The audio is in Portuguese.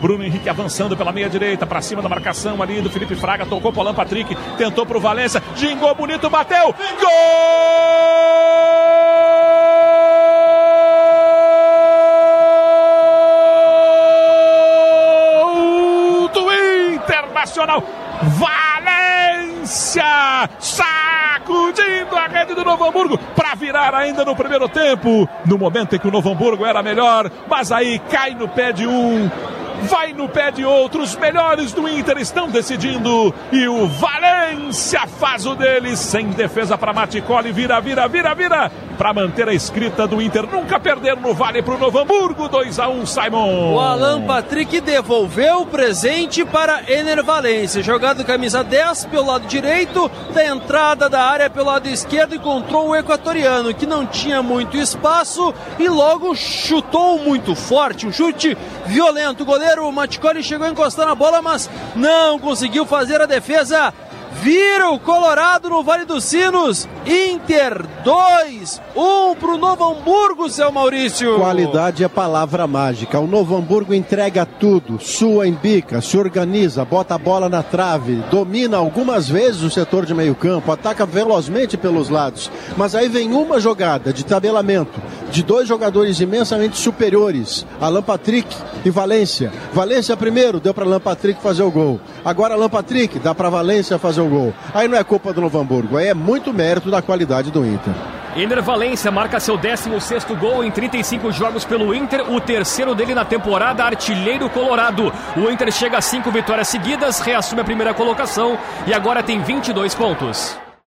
Bruno Henrique avançando pela meia direita, para cima da marcação ali do Felipe Fraga, tocou pro Alan Patrick, tentou pro Valência, gingou bonito, bateu, gol! do Internacional. Valência sacudindo a rede do Novo Hamburgo para virar ainda no primeiro tempo. No momento em que o Novo Hamburgo era melhor, mas aí cai no pé de um vai no pé de outros. Melhores do Inter estão decidindo. E o Valência faz o dele. Sem defesa para Maticoli. Vira, vira, vira, vira. Para manter a escrita do Inter. Nunca perder no Vale para o Novo Hamburgo. 2 a 1 Simon. O Alan Patrick devolveu o presente para Ener Valência. Jogado camisa 10 pelo lado direito. Da entrada da área pelo lado esquerdo. Encontrou o equatoriano que não tinha muito espaço. E logo chutou muito forte. Um chute violento. O goleiro o Maticoli chegou a encostar na bola, mas não conseguiu fazer a defesa. Vira o Colorado no Vale dos Sinos. Inter 2, 1 para o Novo Hamburgo, seu Maurício. Qualidade é palavra mágica. O Novo Hamburgo entrega tudo, sua em bica, se organiza, bota a bola na trave, domina algumas vezes o setor de meio campo, ataca velozmente pelos lados. Mas aí vem uma jogada de tabelamento de dois jogadores imensamente superiores, Alan Patrick e Valência. Valência primeiro, deu para Alan Patrick fazer o gol. Agora Alan Patrick dá para Valência fazer o gol. Aí não é culpa do Novo Hamburgo, aí é muito mérito da qualidade do Inter. Ener Valência marca seu 16 gol em 35 jogos pelo Inter, o terceiro dele na temporada, artilheiro colorado. O Inter chega a cinco vitórias seguidas, reassume a primeira colocação e agora tem 22 pontos.